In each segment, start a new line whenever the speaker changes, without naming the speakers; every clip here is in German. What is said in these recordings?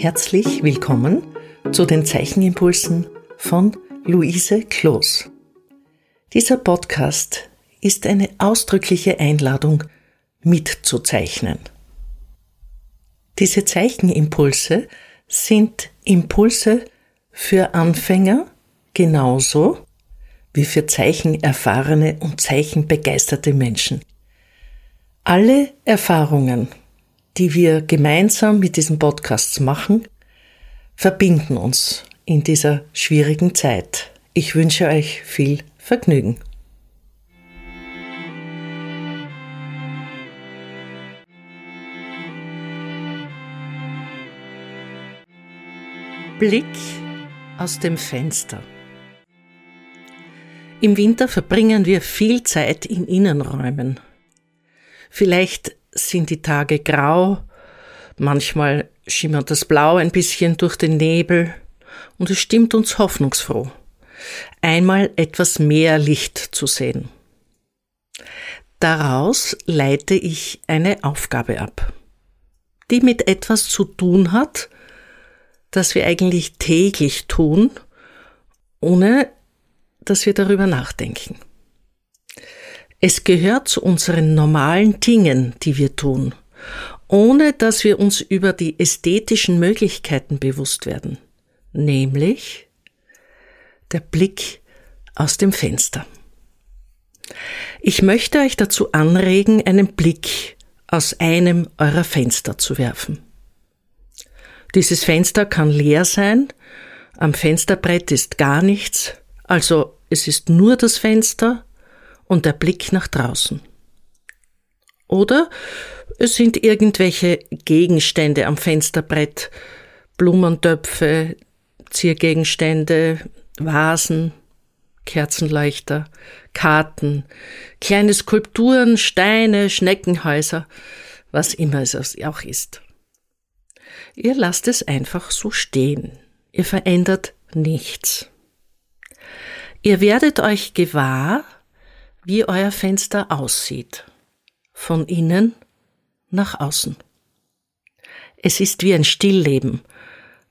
Herzlich willkommen zu den Zeichenimpulsen von Luise Kloß. Dieser Podcast ist eine ausdrückliche Einladung, mitzuzeichnen. Diese Zeichenimpulse sind Impulse für Anfänger genauso wie für zeichenerfahrene und zeichenbegeisterte Menschen. Alle Erfahrungen, die wir gemeinsam mit diesen Podcasts machen, verbinden uns in dieser schwierigen Zeit. Ich wünsche euch viel Vergnügen. Blick aus dem Fenster. Im Winter verbringen wir viel Zeit in Innenräumen. Vielleicht sind die Tage grau, manchmal schimmert das Blau ein bisschen durch den Nebel und es stimmt uns hoffnungsfroh, einmal etwas mehr Licht zu sehen. Daraus leite ich eine Aufgabe ab, die mit etwas zu tun hat, das wir eigentlich täglich tun, ohne dass wir darüber nachdenken. Es gehört zu unseren normalen Dingen, die wir tun, ohne dass wir uns über die ästhetischen Möglichkeiten bewusst werden, nämlich der Blick aus dem Fenster. Ich möchte euch dazu anregen, einen Blick aus einem eurer Fenster zu werfen. Dieses Fenster kann leer sein, am Fensterbrett ist gar nichts, also es ist nur das Fenster und der Blick nach draußen. Oder es sind irgendwelche Gegenstände am Fensterbrett, Blumentöpfe, Ziergegenstände, Vasen, Kerzenleuchter, Karten, kleine Skulpturen, Steine, Schneckenhäuser, was immer es auch ist. Ihr lasst es einfach so stehen. Ihr verändert nichts. Ihr werdet euch gewahr, wie euer Fenster aussieht, von innen nach außen. Es ist wie ein Stillleben,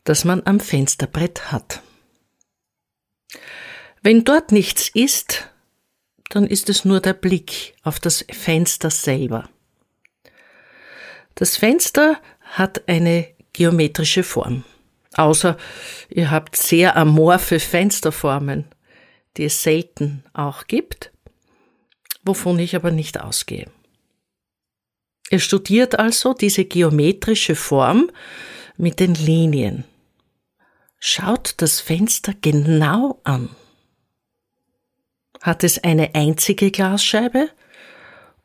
das man am Fensterbrett hat. Wenn dort nichts ist, dann ist es nur der Blick auf das Fenster selber. Das Fenster hat eine geometrische Form. Außer ihr habt sehr amorphe Fensterformen, die es selten auch gibt wovon ich aber nicht ausgehe. Er studiert also diese geometrische Form mit den Linien. Schaut das Fenster genau an. Hat es eine einzige Glasscheibe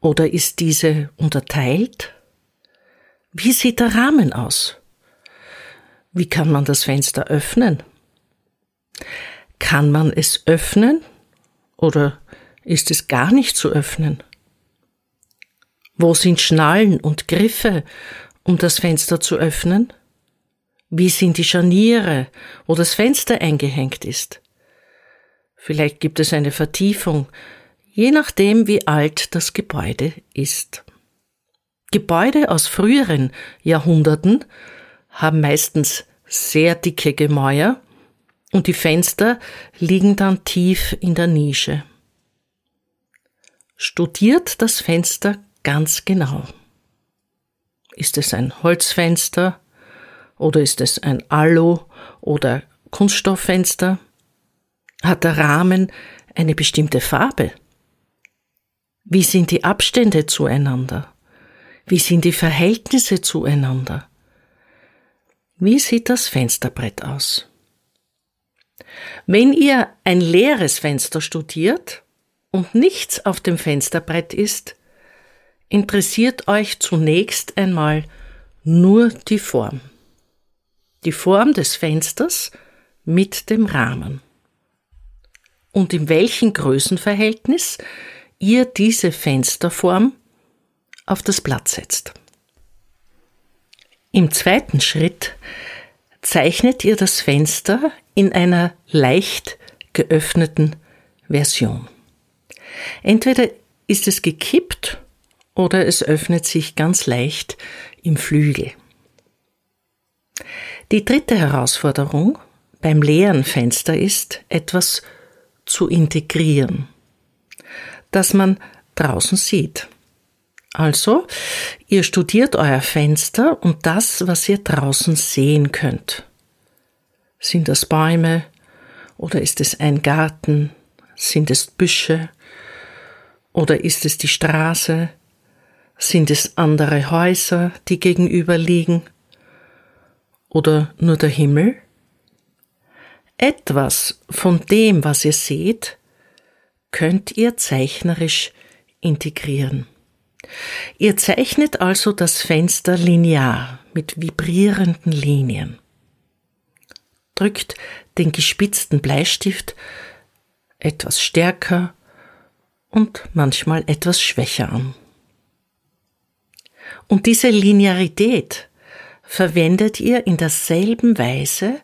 oder ist diese unterteilt? Wie sieht der Rahmen aus? Wie kann man das Fenster öffnen? Kann man es öffnen oder ist es gar nicht zu öffnen. Wo sind Schnallen und Griffe, um das Fenster zu öffnen? Wie sind die Scharniere, wo das Fenster eingehängt ist? Vielleicht gibt es eine Vertiefung, je nachdem, wie alt das Gebäude ist. Gebäude aus früheren Jahrhunderten haben meistens sehr dicke Gemäuer und die Fenster liegen dann tief in der Nische studiert das Fenster ganz genau. Ist es ein Holzfenster oder ist es ein Alu- oder Kunststofffenster? Hat der Rahmen eine bestimmte Farbe? Wie sind die Abstände zueinander? Wie sind die Verhältnisse zueinander? Wie sieht das Fensterbrett aus? Wenn ihr ein leeres Fenster studiert, und nichts auf dem Fensterbrett ist, interessiert euch zunächst einmal nur die Form. Die Form des Fensters mit dem Rahmen. Und in welchem Größenverhältnis ihr diese Fensterform auf das Blatt setzt. Im zweiten Schritt zeichnet ihr das Fenster in einer leicht geöffneten Version. Entweder ist es gekippt oder es öffnet sich ganz leicht im Flügel. Die dritte Herausforderung beim leeren Fenster ist, etwas zu integrieren, das man draußen sieht. Also, ihr studiert euer Fenster und das, was ihr draußen sehen könnt. Sind das Bäume oder ist es ein Garten? Sind es Büsche oder ist es die Straße? Sind es andere Häuser, die gegenüber liegen? Oder nur der Himmel? Etwas von dem, was ihr seht, könnt ihr zeichnerisch integrieren. Ihr zeichnet also das Fenster linear mit vibrierenden Linien. Drückt den gespitzten Bleistift etwas stärker und manchmal etwas schwächer an. Und diese Linearität verwendet ihr in derselben Weise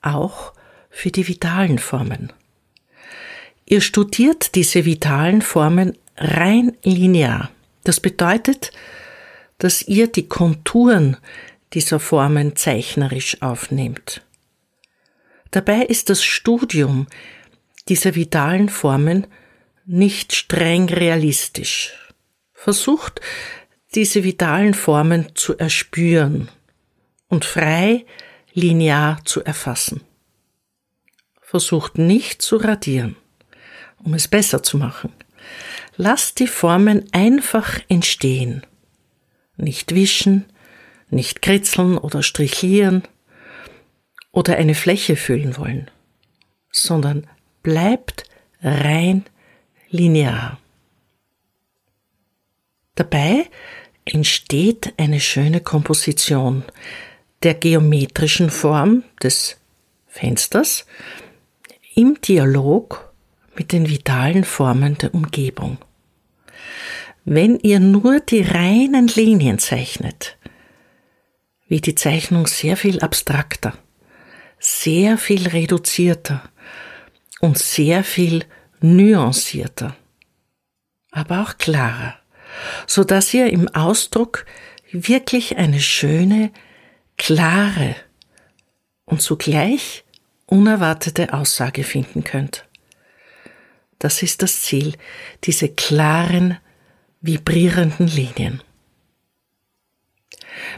auch für die vitalen Formen. Ihr studiert diese vitalen Formen rein linear. Das bedeutet, dass ihr die Konturen dieser Formen zeichnerisch aufnehmt. Dabei ist das Studium dieser vitalen Formen nicht streng realistisch. Versucht, diese vitalen Formen zu erspüren und frei linear zu erfassen. Versucht nicht zu radieren, um es besser zu machen. Lasst die Formen einfach entstehen. Nicht wischen, nicht kritzeln oder strichieren oder eine Fläche füllen wollen, sondern bleibt rein linear. Dabei entsteht eine schöne Komposition der geometrischen Form des Fensters im Dialog mit den vitalen Formen der Umgebung. Wenn ihr nur die reinen Linien zeichnet, wird die Zeichnung sehr viel abstrakter, sehr viel reduzierter und sehr viel nuancierter, aber auch klarer, so dass ihr im Ausdruck wirklich eine schöne, klare und zugleich unerwartete Aussage finden könnt. Das ist das Ziel, diese klaren, vibrierenden Linien.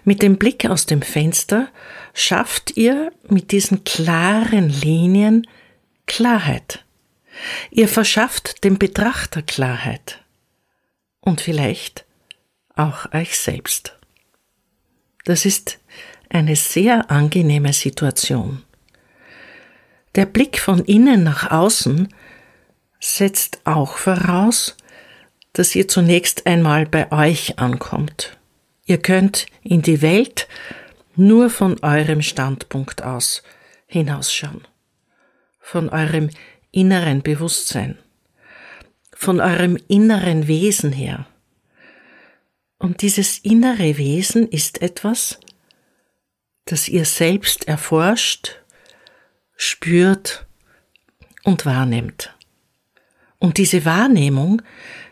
Mit dem Blick aus dem Fenster schafft ihr mit diesen klaren Linien Klarheit. Ihr verschafft dem Betrachter Klarheit und vielleicht auch euch selbst. Das ist eine sehr angenehme Situation. Der Blick von innen nach außen setzt auch voraus, dass ihr zunächst einmal bei euch ankommt. Ihr könnt in die Welt nur von eurem Standpunkt aus hinausschauen, von eurem inneren Bewusstsein, von eurem inneren Wesen her. Und dieses innere Wesen ist etwas, das ihr selbst erforscht, spürt und wahrnimmt. Und diese Wahrnehmung,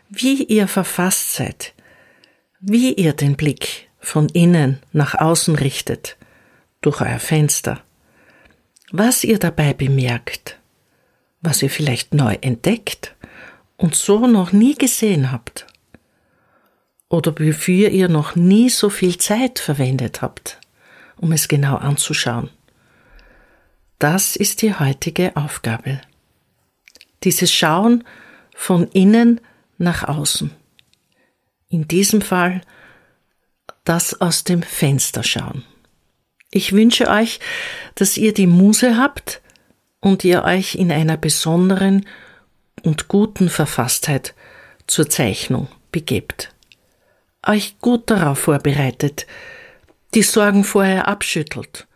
wie ihr verfasst seid, wie ihr den Blick von innen nach außen richtet, durch euer Fenster, was ihr dabei bemerkt, was ihr vielleicht neu entdeckt und so noch nie gesehen habt, oder wofür ihr noch nie so viel Zeit verwendet habt, um es genau anzuschauen. Das ist die heutige Aufgabe. Dieses Schauen von innen nach außen. In diesem Fall das aus dem Fenster schauen. Ich wünsche euch, dass ihr die Muse habt und ihr euch in einer besonderen und guten Verfasstheit zur Zeichnung begebt. Euch gut darauf vorbereitet, die Sorgen vorher abschüttelt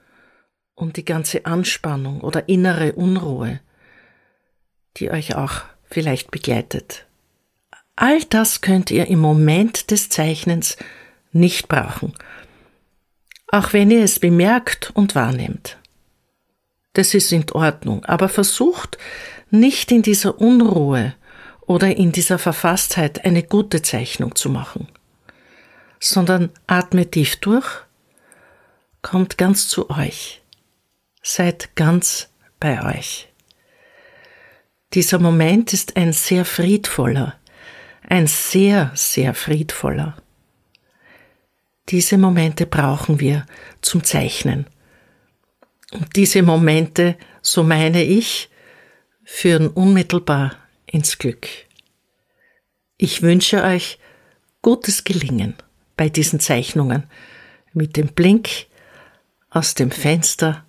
und die ganze Anspannung oder innere Unruhe, die euch auch vielleicht begleitet. All das könnt ihr im Moment des Zeichnens nicht brauchen, auch wenn ihr es bemerkt und wahrnehmt. Das ist in Ordnung, aber versucht nicht in dieser Unruhe oder in dieser Verfasstheit eine gute Zeichnung zu machen, sondern atmet tief durch, kommt ganz zu euch seid ganz bei euch. Dieser Moment ist ein sehr friedvoller, ein sehr, sehr friedvoller. Diese Momente brauchen wir zum Zeichnen. Und diese Momente, so meine ich, führen unmittelbar ins Glück. Ich wünsche euch gutes Gelingen bei diesen Zeichnungen mit dem Blink aus dem Fenster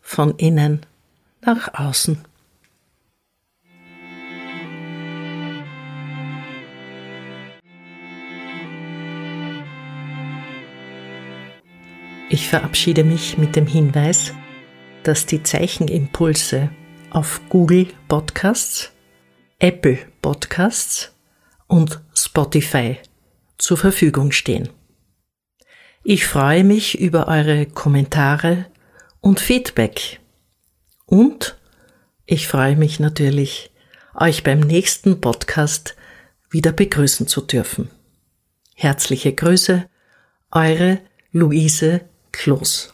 von innen nach außen. Ich verabschiede mich mit dem Hinweis, dass die Zeichenimpulse auf Google Podcasts, Apple Podcasts und Spotify zur Verfügung stehen. Ich freue mich über eure Kommentare und Feedback. Und ich freue mich natürlich, euch beim nächsten Podcast wieder begrüßen zu dürfen. Herzliche Grüße, eure Luise Kloß.